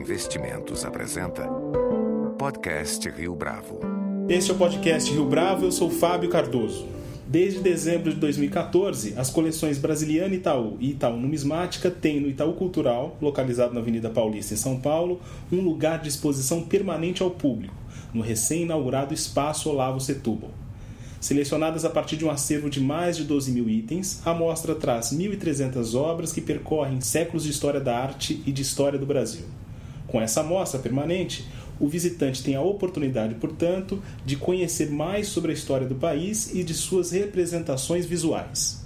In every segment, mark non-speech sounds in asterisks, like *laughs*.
Investimentos apresenta Podcast Rio Bravo. Este é o podcast Rio Bravo, eu sou Fábio Cardoso. Desde dezembro de 2014, as coleções Brasiliana Itaú e Itaú Numismática têm no Itaú Cultural, localizado na Avenida Paulista, em São Paulo, um lugar de exposição permanente ao público, no recém-inaugurado Espaço Olavo Setúbal. Selecionadas a partir de um acervo de mais de 12 mil itens, a mostra traz 1.300 obras que percorrem séculos de história da arte e de história do Brasil. Com essa mostra permanente, o visitante tem a oportunidade, portanto, de conhecer mais sobre a história do país e de suas representações visuais.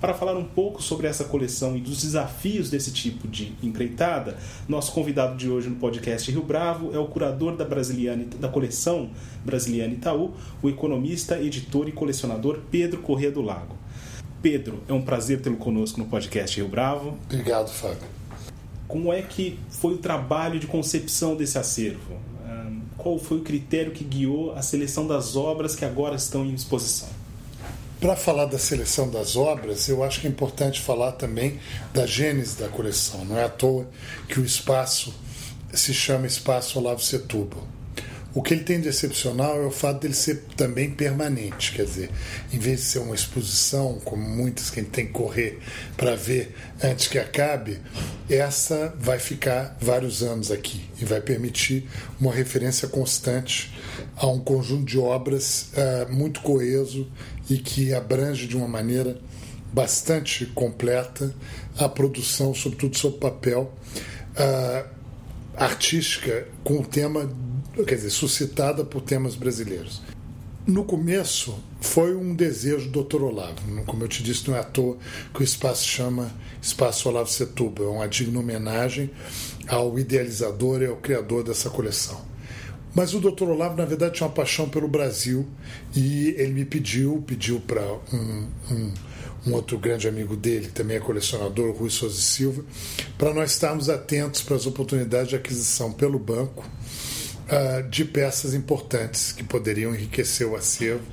Para falar um pouco sobre essa coleção e dos desafios desse tipo de empreitada, nosso convidado de hoje no podcast Rio Bravo é o curador da, Brasiliana, da coleção Brasiliana Itaú, o economista, editor e colecionador Pedro Corrêa do Lago. Pedro, é um prazer tê-lo conosco no podcast Rio Bravo. Obrigado, Fábio. Como é que foi o trabalho de concepção desse acervo? Qual foi o critério que guiou a seleção das obras que agora estão em exposição? Para falar da seleção das obras, eu acho que é importante falar também da gênese da coleção. Não é à toa que o espaço se chama Espaço Olavo Setúbal. O que ele tem de excepcional é o fato dele ser também permanente, quer dizer, em vez de ser uma exposição, como muitas que a gente tem que correr para ver antes que acabe, essa vai ficar vários anos aqui e vai permitir uma referência constante a um conjunto de obras uh, muito coeso e que abrange de uma maneira bastante completa a produção, sobretudo sob papel, uh, artística com o tema, quer dizer, suscitada por temas brasileiros. No começo foi um desejo do Dr. Olavo. Como eu te disse, não é à toa que o espaço chama Espaço Olavo Setúbal. É uma digna homenagem ao idealizador e ao criador dessa coleção. Mas o Dr. Olavo, na verdade, tinha uma paixão pelo Brasil e ele me pediu, pediu para um, um, um, outro grande amigo dele, que também é colecionador, o Rui Souza Silva, para nós estarmos atentos para as oportunidades de aquisição pelo banco uh, de peças importantes que poderiam enriquecer o acervo.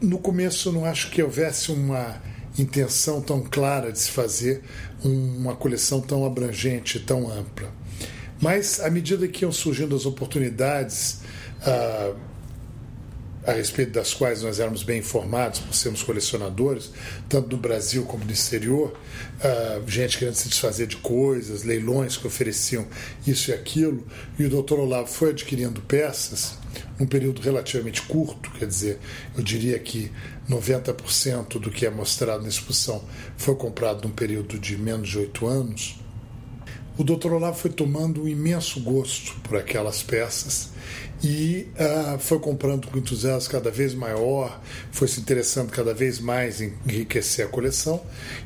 No começo, não acho que houvesse uma intenção tão clara de se fazer uma coleção tão abrangente, tão ampla mas à medida que iam surgindo as oportunidades, ah, a respeito das quais nós éramos bem informados por sermos colecionadores, tanto no Brasil como no exterior, ah, gente querendo se desfazer de coisas, leilões que ofereciam isso e aquilo, e o doutor Olavo foi adquirindo peças num período relativamente curto, quer dizer, eu diria que 90% do que é mostrado na exposição foi comprado num período de menos de oito anos o Dr. Olavo foi tomando um imenso gosto por aquelas peças e uh, foi comprando com entusiasmo cada vez maior, foi se interessando cada vez mais em enriquecer a coleção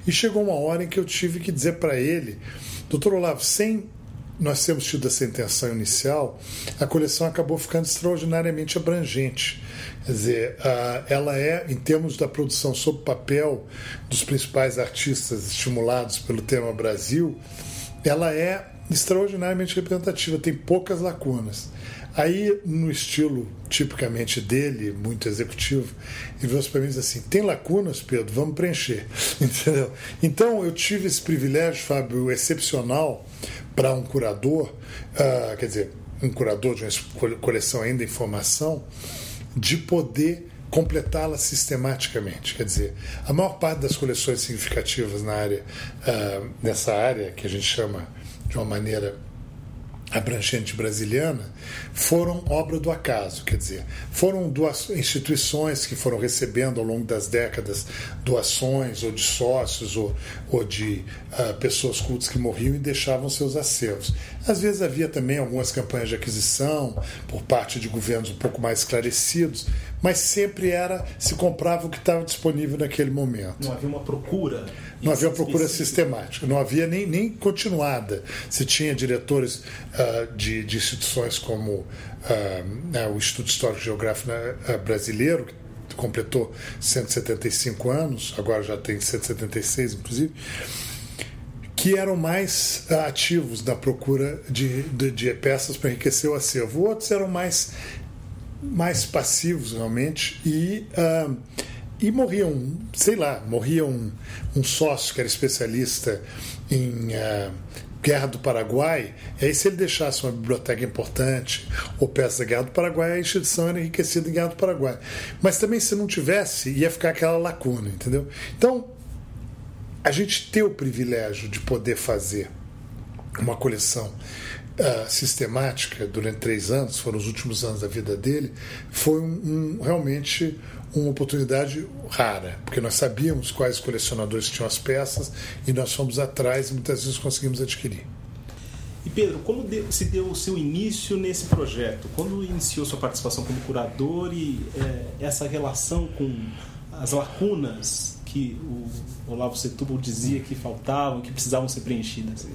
e chegou uma hora em que eu tive que dizer para ele, Dr. Olavo, sem nós termos tido essa intenção inicial, a coleção acabou ficando extraordinariamente abrangente. Quer dizer, uh, ela é, em termos da produção sob papel dos principais artistas estimulados pelo tema Brasil, ela é extraordinariamente representativa, tem poucas lacunas. Aí, no estilo tipicamente dele, muito executivo, ele falou para mim assim: tem lacunas, Pedro, vamos preencher. *laughs* Entendeu? Então, eu tive esse privilégio, Fábio, excepcional para um curador, uh, quer dizer, um curador de uma coleção ainda em formação, de poder completá-la sistematicamente. Quer dizer, a maior parte das coleções significativas na área, uh, nessa área que a gente chama de uma maneira abrangente brasiliana foram obra do acaso, quer dizer, foram duas instituições que foram recebendo ao longo das décadas doações ou de sócios ou, ou de uh, pessoas cultas que morriam e deixavam seus acervos. Às vezes havia também algumas campanhas de aquisição por parte de governos um pouco mais esclarecidos, mas sempre era se comprava o que estava disponível naquele momento. Não havia uma procura. Não havia uma procura sistemática, não havia nem, nem continuada. Se tinha diretores uh, de, de, instituições como uh, uh, o Instituto Histórico Geográfico né, Brasileiro, que completou 175 anos, agora já tem 176, inclusive que eram mais ativos na procura de, de, de peças para enriquecer o acervo. Outros eram mais mais passivos realmente e uh, e morria um, sei lá, morria um, um sócio que era especialista em uh, Guerra do Paraguai, e aí se ele deixasse uma biblioteca importante ou peça da Guerra do Paraguai, a instituição era enriquecida em Guerra do Paraguai. Mas também se não tivesse, ia ficar aquela lacuna, entendeu? Então, a gente ter o privilégio de poder fazer uma coleção uh, sistemática durante três anos, foram os últimos anos da vida dele, foi um, um, realmente uma oportunidade rara, porque nós sabíamos quais colecionadores tinham as peças e nós fomos atrás e muitas vezes conseguimos adquirir. E Pedro, como se deu o seu início nesse projeto? Quando iniciou sua participação como curador e é, essa relação com as lacunas que o Olavo Setúbal dizia que faltavam, que precisavam ser preenchidas?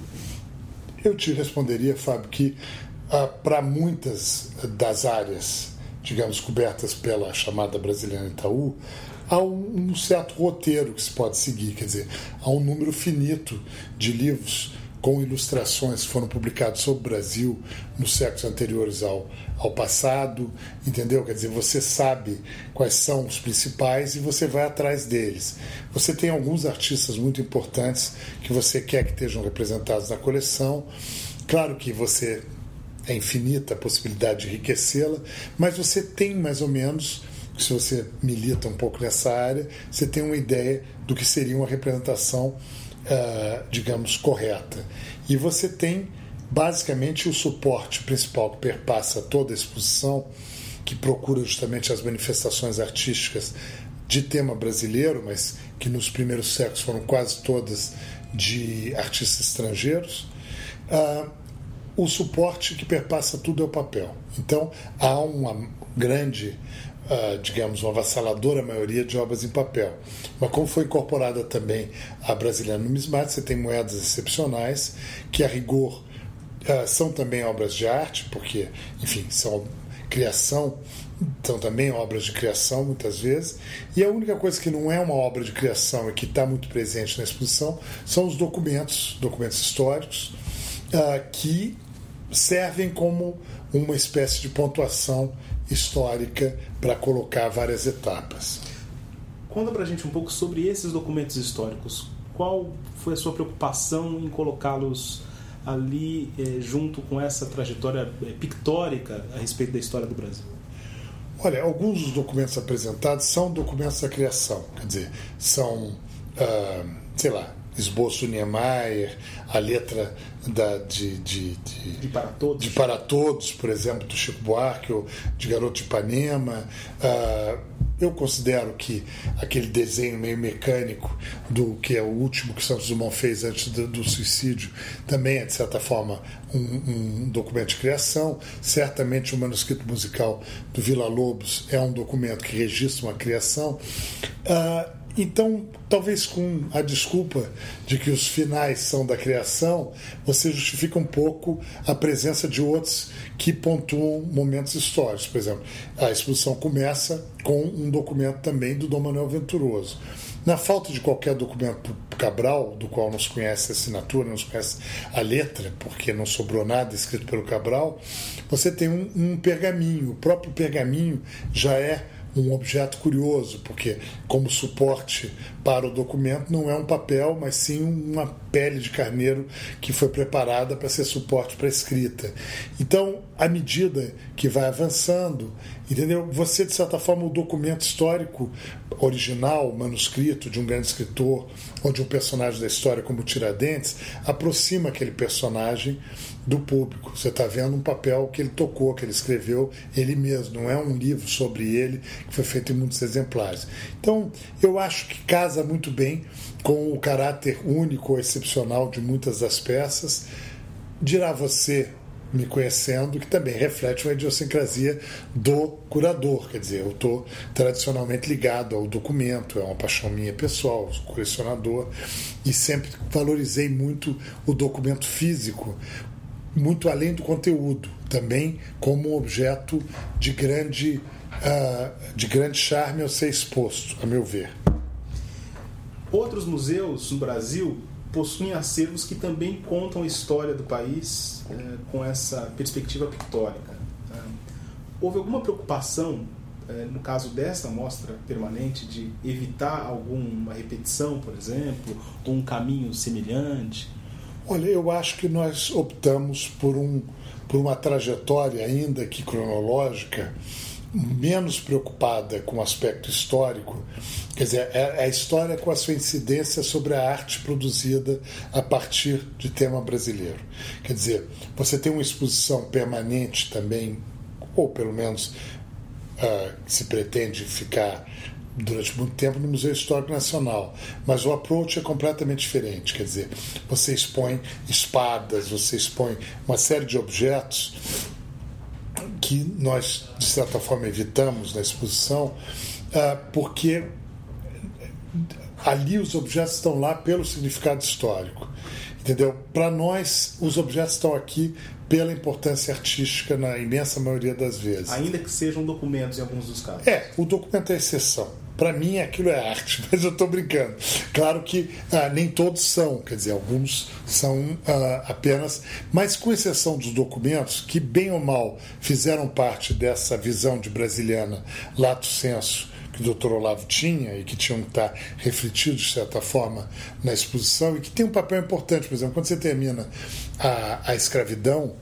Eu te responderia, Fábio, que ah, para muitas das áreas, digamos, cobertas pela chamada brasileira Itaú, há um, um certo roteiro que se pode seguir, quer dizer, há um número finito de livros com ilustrações que foram publicados sobre o Brasil nos séculos anteriores ao, ao passado, entendeu? Quer dizer, você sabe quais são os principais e você vai atrás deles. Você tem alguns artistas muito importantes que você quer que estejam representados na coleção. Claro que você é infinita a possibilidade de enriquecê-la, mas você tem mais ou menos se você milita um pouco nessa área, você tem uma ideia do que seria uma representação uh, digamos, correta. E você tem basicamente o suporte principal que perpassa toda a exposição, que procura justamente as manifestações artísticas de tema brasileiro, mas que nos primeiros séculos foram quase todas de artistas estrangeiros. Uh, o suporte que perpassa tudo é o papel. Então há uma grande digamos, uma avassaladora maioria de obras em papel. Mas como foi incorporada também a brasileira numismática, você tem moedas excepcionais que, a rigor, são também obras de arte, porque, enfim, são criação são também obras de criação muitas vezes e a única coisa que não é uma obra de criação e que está muito presente na exposição são os documentos documentos históricos que servem como uma espécie de pontuação histórica para colocar várias etapas. Conta para a gente um pouco sobre esses documentos históricos. Qual foi a sua preocupação em colocá-los ali eh, junto com essa trajetória eh, pictórica a respeito da história do Brasil? Olha, alguns dos documentos apresentados são documentos da criação, quer dizer, são, ah, sei lá, esboço Niemeyer, a letra da, de, de, de, de, Para Todos. de Para Todos, por exemplo, do Chico Buarque, ou de Garoto de Ipanema. Uh, eu considero que aquele desenho meio mecânico do que é o último que Santos Dumont fez antes do, do suicídio também é, de certa forma, um, um, documento de criação. Certamente o manuscrito musical do Vila Lobos é um documento que registra uma criação. Uh, então, talvez com a desculpa de que os finais são da criação, você justifica um pouco a presença de outros que pontuam momentos históricos. Por exemplo, a exposição começa com um documento também do Dom Manuel Venturoso. Na falta de qualquer documento Cabral, do qual não se conhece a assinatura, não se conhece a letra, porque não sobrou nada escrito pelo Cabral, você tem um, um pergaminho. O próprio pergaminho já é um objeto curioso, porque como suporte para o documento não é um papel, mas sim uma pele de carneiro que foi preparada para ser suporte para a escrita. Então, à medida que vai avançando, entendeu? Você de certa forma o documento histórico original, manuscrito de um grande escritor ou de um personagem da história como Tiradentes, aproxima aquele personagem do público. Você está vendo um papel que ele tocou, que ele escreveu ele mesmo, não é um livro sobre ele que foi feito em muitos exemplares. Então, eu acho que casa muito bem com o caráter único excepcional de muitas das peças. Dirá você, me conhecendo, que também reflete uma idiosincrasia do curador. Quer dizer, eu estou tradicionalmente ligado ao documento, é uma paixão minha pessoal, colecionador, e sempre valorizei muito o documento físico, muito além do conteúdo, também como objeto de grande, uh, de grande charme ao ser exposto, a meu ver. Outros museus no Brasil possuem acervos que também contam a história do país é, com essa perspectiva pictórica. É. Houve alguma preocupação é, no caso desta mostra permanente, de evitar alguma repetição, por exemplo, ou um caminho semelhante? Olha, eu acho que nós optamos por, um, por uma trajetória, ainda que cronológica, menos preocupada com o aspecto histórico, quer dizer, é, é a história com a sua incidência sobre a arte produzida a partir de tema brasileiro. Quer dizer, você tem uma exposição permanente também, ou pelo menos uh, se pretende ficar durante muito tempo no Museu Histórico Nacional, mas o approach é completamente diferente. Quer dizer, você expõe espadas, você expõe uma série de objetos que nós, de certa forma, evitamos na exposição, ah, porque ali os objetos estão lá pelo significado histórico. Entendeu? Para nós, os objetos estão aqui pela importância artística na imensa maioria das vezes. Ainda que sejam documentos em alguns dos casos. É, o documento é exceção. Para mim, aquilo é arte, *laughs* mas eu estou brincando. Claro que ah, nem todos são, quer dizer, alguns são ah, apenas, mas com exceção dos documentos, que bem ou mal fizeram parte dessa visão de brasiliana, lato senso, que o Dr. Olavo tinha e que tinham que estar refletidos, de certa forma, na exposição e que tem um papel importante. Por exemplo, quando você termina a, a escravidão,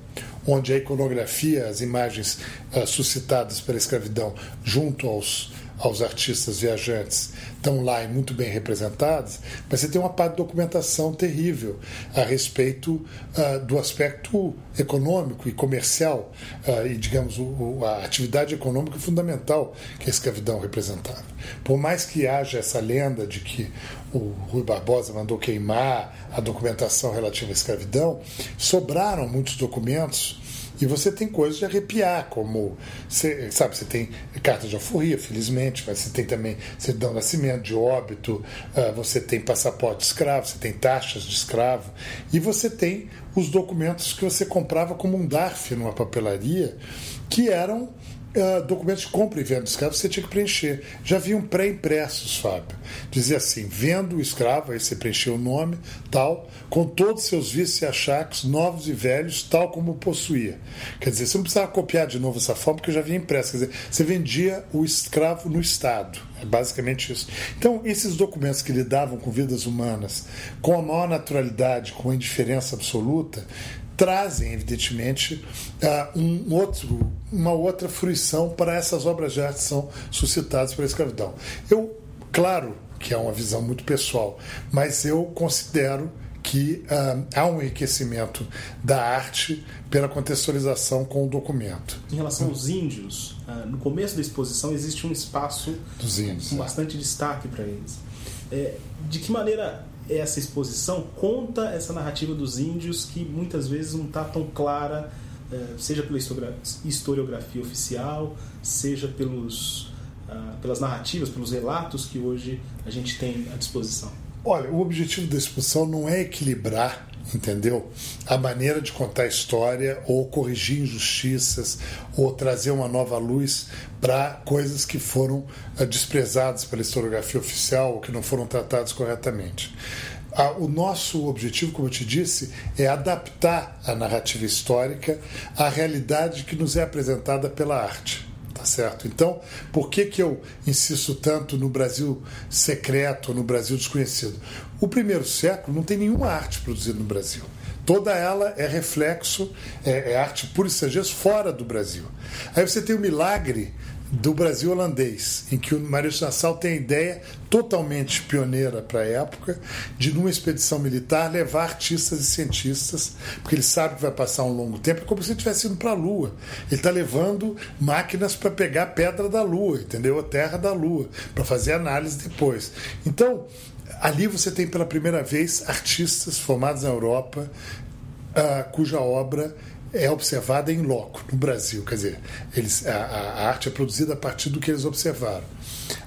onde a iconografia, as imagens uh, suscitadas pela escravidão junto aos aos artistas viajantes estão lá e muito bem representados, mas você tem uma parte de documentação terrível a respeito uh, do aspecto econômico e comercial uh, e, digamos, o, a atividade econômica fundamental que a escravidão representava. Por mais que haja essa lenda de que o Rui Barbosa mandou queimar a documentação relativa à escravidão, sobraram muitos documentos e você tem coisas de arrepiar, como, você, sabe, você tem carta de alforria, felizmente, mas você tem também certidão de nascimento, de óbito, uh, você tem passaporte de escravo, você tem taxas de escravo, e você tem os documentos que você comprava como um DARF numa papelaria, que eram uh, documentos de compra e venda de escravos você tinha que preencher. Já haviam pré-impressos, Fábio. Dizia assim: vendo o escravo, aí você preencheu o nome, tal, com todos seus vícios e achaques, novos e velhos, tal como possuía. Quer dizer, você não precisava copiar de novo essa forma, porque já havia impresso. Quer dizer, você vendia o escravo no Estado. É basicamente isso. Então, esses documentos que lidavam com vidas humanas com a maior naturalidade, com a indiferença absoluta, trazem, evidentemente, uh, um outro, uma outra fruição para essas obras de arte que são suscitadas pela escravidão. Eu, claro que é uma visão muito pessoal, mas eu considero que uh, há um enriquecimento da arte pela contextualização com o documento. Em relação aos índios, uh, no começo da exposição existe um espaço índios, com bastante destaque para eles. É, de que maneira essa exposição conta essa narrativa dos índios que muitas vezes não está tão clara, eh, seja pela historiografia oficial, seja pelos, ah, pelas narrativas, pelos relatos que hoje a gente tem à disposição. Olha, o objetivo da exposição não é equilibrar entendeu? A maneira de contar história, ou corrigir injustiças, ou trazer uma nova luz para coisas que foram uh, desprezadas pela historiografia oficial ou que não foram tratadas corretamente. O nosso objetivo, como eu te disse, é adaptar a narrativa histórica à realidade que nos é apresentada pela arte. Tá certo? Então, por que, que eu insisto tanto no Brasil secreto, no Brasil desconhecido? O primeiro século não tem nenhuma arte produzida no Brasil. Toda ela é reflexo, é, é arte pura e fora do Brasil. Aí você tem o milagre do Brasil holandês, em que o Maurício Nassau tem a ideia totalmente pioneira para a época de, numa expedição militar, levar artistas e cientistas, porque ele sabe que vai passar um longo tempo, é como se ele estivesse indo para a Lua. Ele está levando máquinas para pegar pedra da Lua, entendeu? A terra da Lua, para fazer análise depois. Então, ali você tem pela primeira vez artistas formados na Europa, uh, cuja obra é observada em loco, no Brasil. Quer dizer, eles, a, a, arte é produzida a partir do que eles observaram.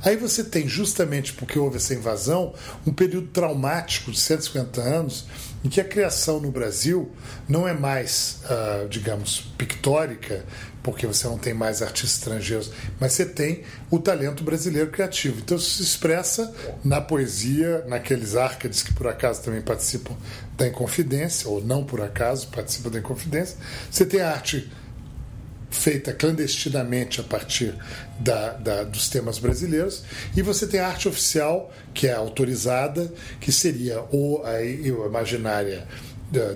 Aí você tem, justamente porque houve essa invasão, um período traumático de 150 anos em que a criação no Brasil não é mais, uh, digamos, pictórica, porque você não tem mais artistas estrangeiros, mas você tem o talento brasileiro criativo. Então isso se expressa na poesia, naqueles arcades que por acaso também participam da Inconfidência, ou não por acaso participam da Inconfidência. Você tem a arte feita clandestinamente a partir da, da, dos temas brasileiros, e você tem a arte oficial, que é autorizada, que seria ou a, a imaginária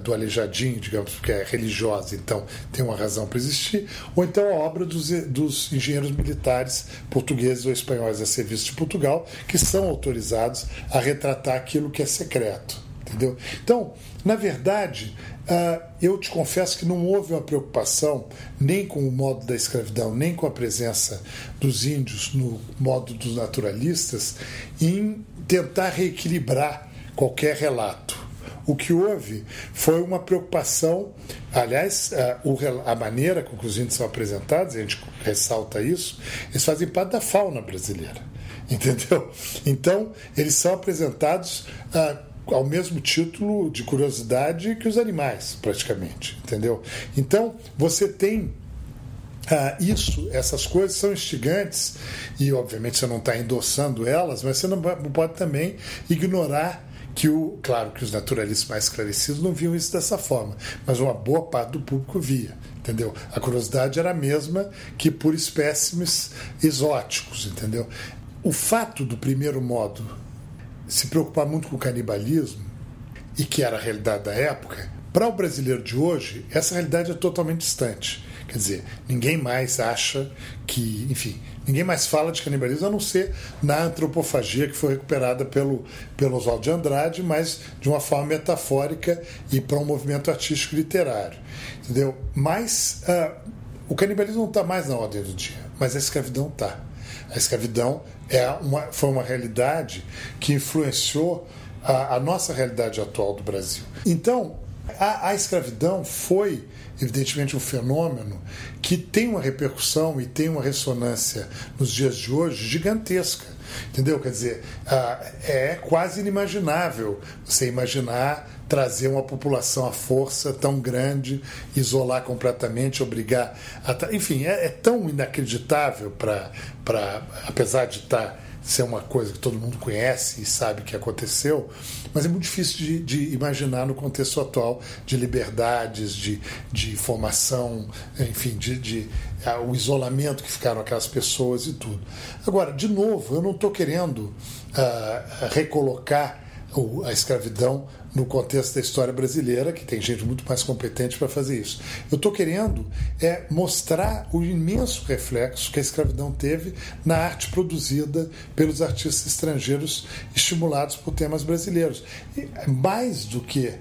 do Aleijadinho, digamos, porque é religiosa, então tem uma razão para existir, ou então a obra dos, dos engenheiros militares portugueses ou espanhóis a serviço de Portugal, que são autorizados a retratar aquilo que é secreto. Entendeu? Então, na verdade, uh, eu te confesso que não houve uma preocupação nem com o modo da escravidão, nem com a presença dos índios no modo dos naturalistas, em tentar reequilibrar qualquer relato. O que houve foi uma preocupação, aliás, a, a maneira com que os índios são apresentados, a gente ressalta isso, eles fazem parte da fauna brasileira, *laughs* entendeu? Então, eles são apresentados ah, ao mesmo título de curiosidade que os animais, praticamente, entendeu? Então, você tem ah, isso, essas coisas são instigantes e, obviamente, você não está endossando elas, mas você não pode também ignorar que o, claro que os naturalistas mais esclarecidos não viam isso dessa forma, mas uma boa parte do público via, entendeu? A curiosidade era a mesma que por espécimes exóticos, entendeu? O fato do primeiro modo se preocupar muito com o canibalismo e que era a realidade da época, para o brasileiro de hoje, essa realidade é totalmente distante. Quer dizer, ninguém mais acha que, enfim, ninguém mais fala de canibalismo a não ser na antropofagia que foi recuperada pelo, pelo Oswald de Andrade, mas de uma forma metafórica e para um movimento artístico literário. Entendeu? Mas uh, o canibalismo não está mais na ordem do dia, mas a escravidão está. A escravidão é uma, foi uma realidade que influenciou a, a nossa realidade atual do Brasil. Então, a, a escravidão foi evidentemente um fenômeno que tem uma repercussão e tem uma ressonância nos dias de hoje gigantesca. Entendeu? Quer dizer, é quase inimaginável você imaginar trazer uma população à força tão grande, isolar completamente, obrigar a. Enfim, é, é tão inacreditável para. Apesar de estar tá ser uma coisa que todo mundo conhece e sabe que aconteceu, mas é muito difícil de, de imaginar no contexto atual de liberdades, de, de informação, enfim, de, de o isolamento que ficaram aquelas pessoas e tudo. Agora, de novo, eu não estou querendo uh, recolocar a escravidão no contexto da história brasileira, que tem gente muito mais competente para fazer isso. Eu estou querendo é mostrar o imenso reflexo que a escravidão teve na arte produzida pelos artistas estrangeiros estimulados por temas brasileiros. E, mais do que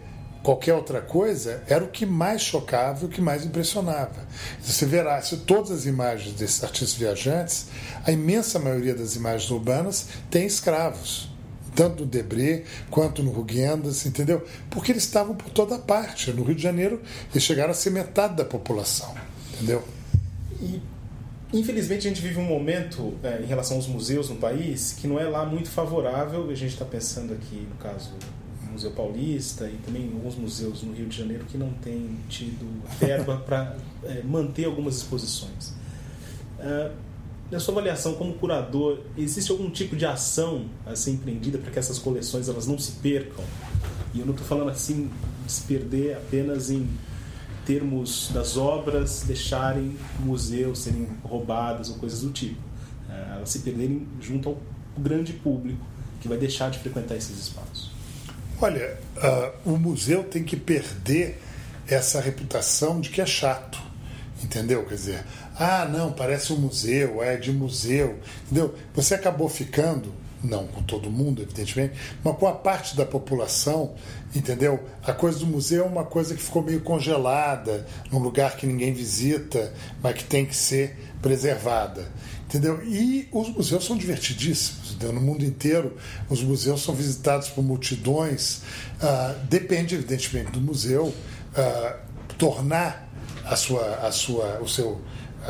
qualquer outra coisa, era o que mais chocava e o que mais impressionava. Você verá, se todas as imagens desses artistas viajantes, a imensa maioria das imagens urbanas tem escravos tanto no Debré quanto no Rugendas, entendeu? Porque eles estavam por toda parte. No Rio de Janeiro, eles chegaram a ser metade da população, entendeu? E, infelizmente, a gente vive um momento é, em relação aos museus no país que não é lá muito favorável. A gente está pensando aqui, no caso, no Museu Paulista e também alguns museus no Rio de Janeiro que não têm tido verba para é, manter algumas exposições. Uh, na sua avaliação como curador, existe algum tipo de ação a ser empreendida para que essas coleções elas não se percam? E eu não estou falando assim de se perder apenas em termos das obras deixarem o museu, serem roubadas ou coisas do tipo. É, elas se perderem junto ao grande público que vai deixar de frequentar esses espaços. Olha, uh, o museu tem que perder essa reputação de que é chato, entendeu? Quer dizer, ah, não, parece um museu, é de museu. Entendeu? Você acabou ficando, não com todo mundo, evidentemente, mas com a parte da população, entendeu? A coisa do museu é uma coisa que ficou meio congelada, num lugar que ninguém visita, mas que tem que ser preservada. Entendeu? E os museus são divertidíssimos. Entendeu? No mundo inteiro, os museus são visitados por multidões. Ah, depende, evidentemente, do museu ah, tornar a sua, a sua, o seu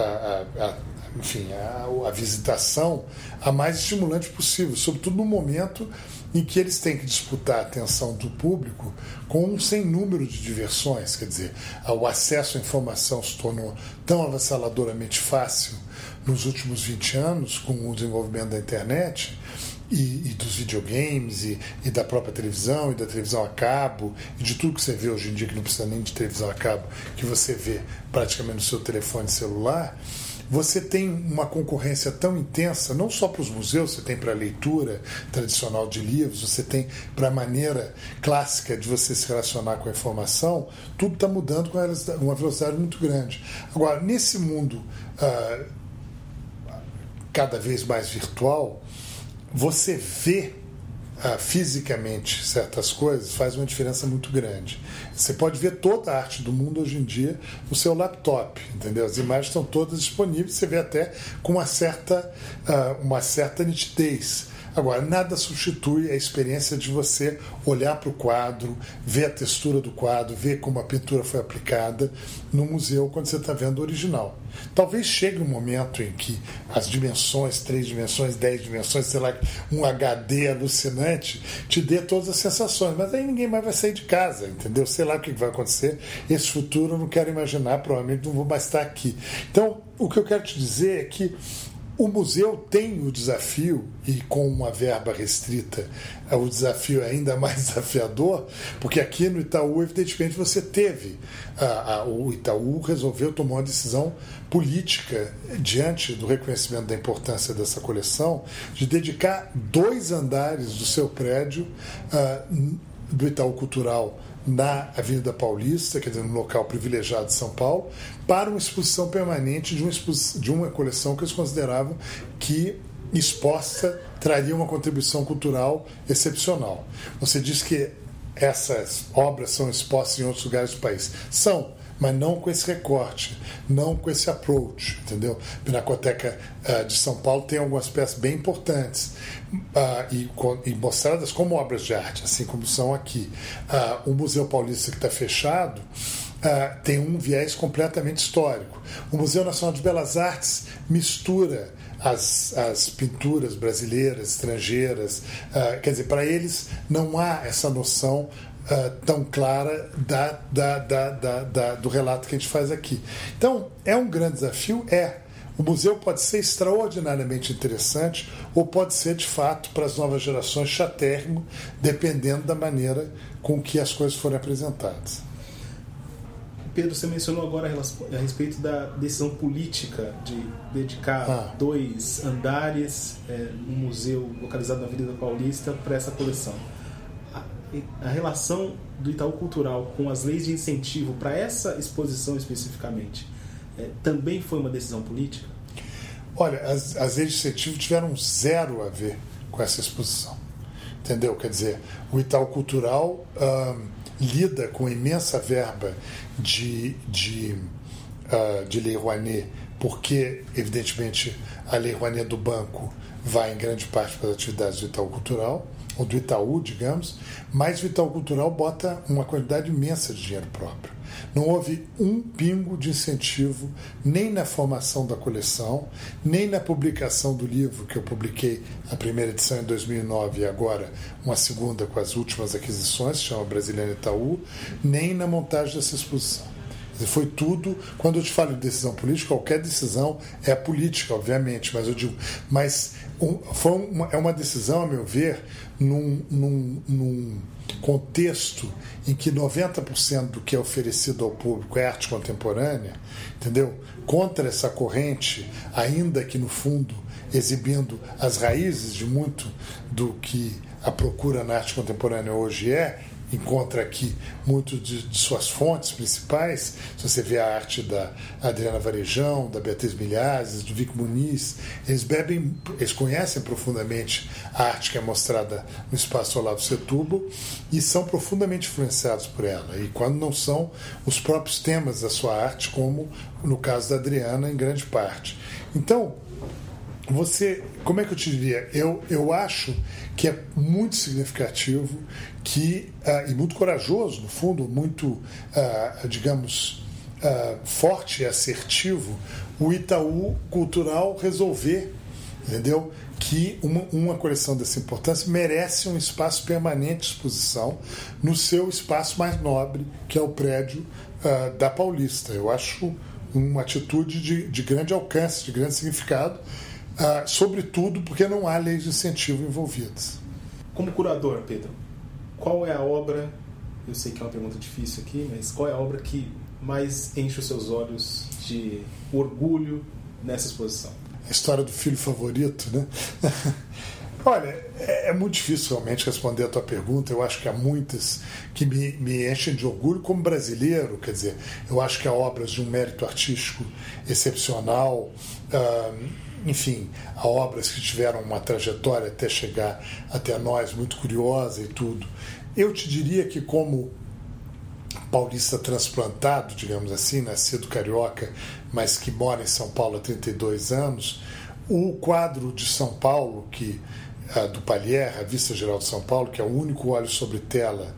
a, a, enfim, a, a, visitação a mais estimulante possível, sobretudo no momento em que eles têm que disputar a atenção do público com um sem número de diversões. Quer dizer, o acesso à informação se tornou tão avassaladoramente fácil nos últimos 20 anos, com o desenvolvimento da internet, e, e dos videogames e, e, da própria televisão e da televisão a cabo e de tudo que você vê hoje em dia que não precisa nem de televisão a cabo que você vê praticamente no seu telefone celular você tem uma concorrência tão intensa, não só para os museus, você tem para a leitura tradicional de livros, você tem para a maneira clássica de você se relacionar com a informação, tudo está mudando com uma velocidade muito grande. Agora, nesse mundo ah, cada vez mais virtual, você vê ah, fisicamente certas coisas faz uma diferença muito grande. Você pode ver toda a arte do mundo hoje em dia no seu laptop, entendeu? As imagens estão todas disponíveis, você vê até com uma certa, uh, uma certa nitidez. Agora, nada substitui a experiência de você olhar para o quadro, ver a textura do quadro, ver como a pintura foi aplicada no museu quando você está vendo o original. Talvez chegue um momento em que as dimensões, três dimensões, dez dimensões, sei lá, um HD alucinante, te dê todas as sensações, mas aí ninguém mais vai sair de casa, entendeu? Sei lá o que vai acontecer. Esse futuro eu não quero imaginar, provavelmente não vou mais estar aqui. Então, o que eu quero te dizer é que o museu tem o desafio, e com uma verba restrita, é o desafio é ainda *laughs* mais desafiador, porque aqui no Itaú, evidentemente, você teve. A, a, o Itaú resolveu tomar uma decisão política diante do reconhecimento da importância dessa coleção, de dedicar dois andares do seu prédio uh, do Itaú Cultural na Avenida Paulista, quer dizer, num local privilegiado de São Paulo, para uma exposição permanente de uma, de uma coleção que eles consideravam que exposta traria uma contribuição cultural excepcional. Você diz que essas obras são expostas em outros lugares do país. São, mas não com esse recorte, não com esse approach, entendeu? A Pinacoteca uh, de São Paulo tem algumas peças bem importantes uh, e, e, mostradas como obras de arte, assim como são aqui. Uh, o Museu Paulista que está fechado tem um viés completamente histórico. O Museu Nacional de Belas Artes mistura as, as pinturas brasileiras, estrangeiras. Uh, quer dizer, para eles não há essa noção uh, tão clara da, da, da, da, do relato que a gente faz aqui. Então, é um grande desafio? É. O museu pode ser extraordinariamente interessante ou pode ser, de fato, para as novas gerações, chatérrimo, dependendo da maneira com que as coisas forem apresentadas. Pedro, você mencionou agora a respeito da decisão política de dedicar ah. dois andares é, no museu localizado na Avenida Paulista para essa coleção a relação do Itaú Cultural com as leis de incentivo para essa exposição especificamente é, também foi uma decisão política? Olha, as, as leis de incentivo tiveram zero a ver com essa exposição. Entendeu? Quer dizer, o Itaú Cultural lida com imensa verba de, de, uh, de Lei Rouanet, porque, evidentemente, a Lei Rouanet do banco vai em grande parte para as atividades do Itaú Cultural ou do Itaú, digamos, mas o Itaú Cultural bota uma quantidade imensa de dinheiro próprio. Não houve um pingo de incentivo nem na formação da coleção, nem na publicação do livro que eu publiquei a primeira edição em 2009 e agora uma segunda com as últimas aquisições, chama Brasiliano Itaú, nem na montagem dessa exposição. Foi tudo. Quando eu te falo de decisão política, qualquer decisão é política, obviamente, mas eu digo, mas um, foi uma, é uma decisão, a meu ver, num, num, num contexto em que 90% do que é oferecido ao público é arte contemporânea, entendeu? Contra essa corrente, ainda que no fundo exibindo as raízes de muito do que a procura na arte contemporânea hoje é, encontra aqui muito de, de, suas fontes principais. Se você vê a arte da Adriana Varejão, da Beatriz Milhazes, do Vic Muniz, eles bebem, eles conhecem profundamente a arte que é mostrada no espaço Olavo Setúbal e são profundamente influenciados por ela. E quando não são os próprios temas da sua arte, como no caso da Adriana, em grande parte. Então, você, como é que eu te diria? Eu, eu acho que é muito significativo que uh, e muito corajoso, no fundo, muito, uh, digamos, uh, forte e assertivo, o Itaú Cultural resolver, entendeu? Que uma, uma coleção dessa importância merece um espaço permanente de exposição no seu espaço mais nobre, que é o prédio da Paulista. Eu acho uma atitude de, de grande alcance, de grande significado ah, sobretudo porque não há leis de incentivo envolvidas. Como curador, Pedro, qual é a obra? Eu sei que é uma pergunta difícil aqui, mas qual é a obra que mais enche os seus olhos de orgulho nessa exposição? A história do filho favorito, né? *laughs* Olha, é, é, muito difícil realmente responder a tua pergunta. Eu acho que há muitas que me, me enchem de orgulho como brasileiro. Quer dizer, eu acho que há obras de um mérito artístico excepcional. Uh, enfim, há obras que tiveram uma trajetória até chegar até nós muito curiosa e tudo. Eu te diria que, como paulista transplantado, digamos assim, nascido carioca, mas que mora em São Paulo há 32 anos, o quadro de São Paulo, que do Palier, a Vista Geral de São Paulo, que é o único óleo sobre tela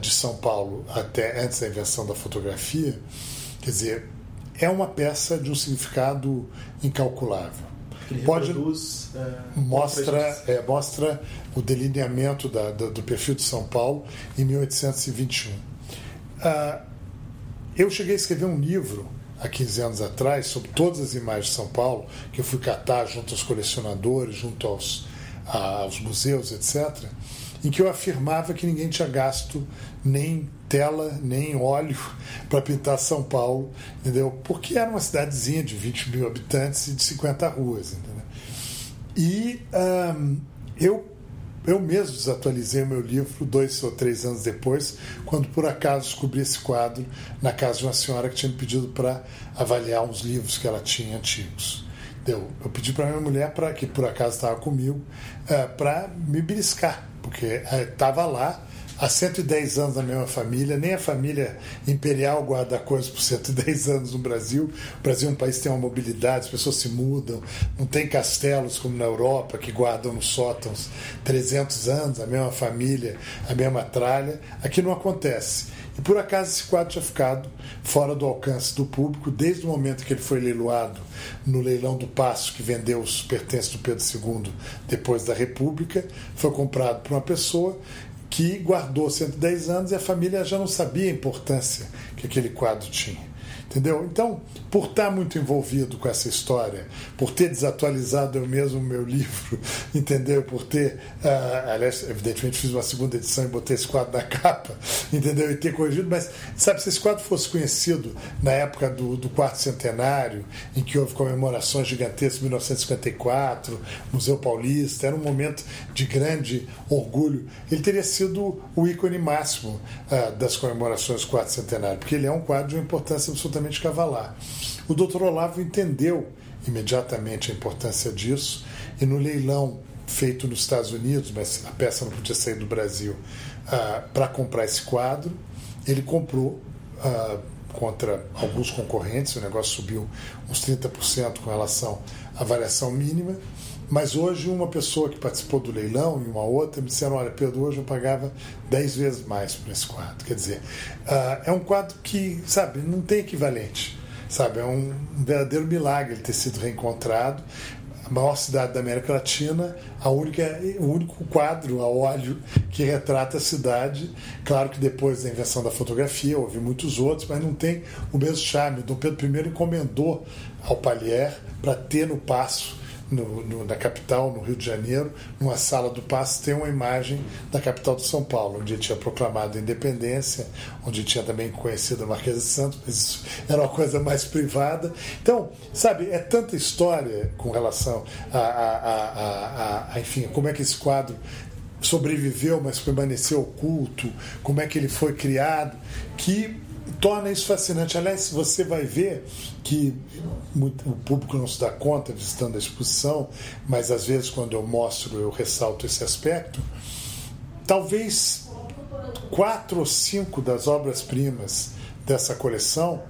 de São Paulo até antes da invenção da fotografia, quer dizer, é uma peça de um significado incalculável. Pode reproduz, é, mostra é, mostra o delineamento da, da, do perfil de São Paulo em 1821. Ah, eu cheguei a escrever um livro há 15 anos atrás sobre todas as imagens de São Paulo que eu fui catar junto aos colecionadores, junto aos aos museus, etc., em que eu afirmava que ninguém tinha gasto nem tela, nem óleo *laughs* para pintar São Paulo, entendeu? Porque era uma cidadezinha de 20 mil habitantes e de 50 ruas, entendeu? E eu, eu mesmo desatualizei o meu livro dois ou três anos depois, quando por acaso descobri esse quadro na casa de uma senhora que tinha me pedido para avaliar uns livros que ela tinha antigos. Eu, pedi para minha mulher, pra, que por acaso estava comigo, uh, é, para me beliscar, porque estava é, lá há 110 anos na mesma família, nem a família imperial guarda coisas por 110 anos no Brasil. O Brasil é um país que tem uma mobilidade, as pessoas se mudam, não tem castelos como na Europa, que guardam nos sótãos 300 anos, a mesma família, a mesma tralha. Aqui não acontece. E por acaso esse quadro tinha ficado fora do alcance do público desde o momento que ele foi leiloado no leilão do Passo, que vendeu os pertences do Pedro II depois da República. Foi comprado por uma pessoa que guardou 110 anos e a família já não sabia a importância que aquele quadro tinha. Entendeu? Então, por estar muito envolvido com essa história, por ter desatualizado eu mesmo o meu livro, *laughs* entendeu? Por ter, uh, aliás, evidentemente fiz uma segunda edição e botei esse quadro na capa, *laughs* entendeu? E ter corrigido, mas sabe, se esse quadro fosse conhecido na época do, do quarto centenário, em que houve comemorações gigantescas, 1954, Museu Paulista, era um momento de grande orgulho. Ele teria sido o ícone máximo uh, das comemorações do quarto centenário, porque ele é um quadro de uma importância absolutamente absolutamente cavalar. O doutor Olavo entendeu imediatamente a importância disso e no leilão feito nos Estados Unidos, mas a peça não podia sair do Brasil, uh, para comprar esse quadro, ele comprou uh, contra alguns concorrentes, o negócio subiu uns 30% com relação à variação mínima, mas hoje uma pessoa que participou do leilão e uma outra me disseram, olha, Pedro, hoje eu pagava 10 vezes mais por esse quadro. Quer dizer, uh, é um quadro que, sabe, não tem equivalente. Sabe, é um verdadeiro milagre ter sido reencontrado. A maior cidade da América Latina, a única, o único quadro a óleo que retrata a cidade. Claro que depois da invenção da fotografia houve muitos outros, mas não tem o mesmo charme. Dom Pedro I encomendou ao Palier para ter no passo no, no, na capital, no Rio de Janeiro, numa sala do passe, tem uma imagem da capital de São Paulo, onde tinha proclamado a independência, onde tinha também conhecido a Marquesa de Santos, mas isso era uma coisa mais privada. Então, sabe, é tanta história com relação a, a, a, a enfim, como é que esse quadro sobreviveu, mas permaneceu oculto, como é que ele foi criado, que torna isso fascinante. Aliás, você vai ver que o público não se dá conta visitando a exposição, mas às vezes quando eu mostro eu ressalto esse aspecto. Talvez quatro ou cinco das obras-primas dessa coleção,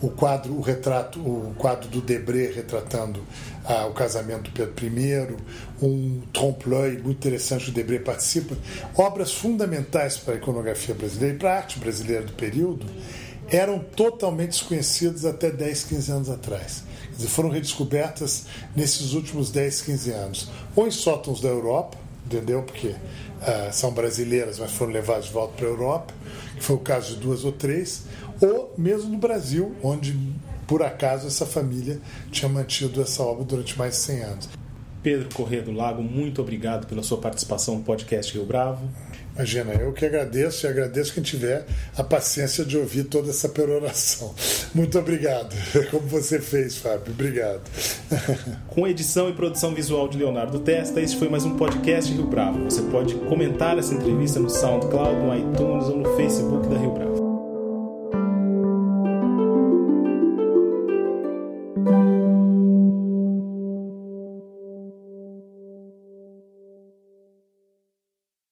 o quadro, o retrato, o quadro do Debré retratando ah, o casamento do Pedro I, um trompe-l'œil muito interessante, o Debré participa, obras fundamentais para a iconografia brasileira e para a arte brasileira do período, eram totalmente desconhecidas até 10, 15 anos atrás. Quer dizer, foram redescobertas nesses últimos 10, 15 anos. Ou em sótãos da Europa, entendeu? Porque uh, são brasileiras, mas foram levadas de volta para a Europa, que foi o caso de duas ou três, ou mesmo no Brasil, onde por acaso essa família tinha mantido essa obra durante mais de 100 anos. Pedro Corrêa do Lago, muito obrigado pela sua participação no podcast Rio Bravo. Imagina, eu que agradeço e agradeço quem tiver a paciência de ouvir toda essa peroração. *laughs* Muito obrigado, *laughs* como você fez, Fábio. Obrigado. *laughs* Com edição e produção visual de Leonardo Testa, este foi mais um podcast Rio Bravo. Você pode comentar essa entrevista no SoundCloud, no iTunes ou no Facebook da Rio Bravo.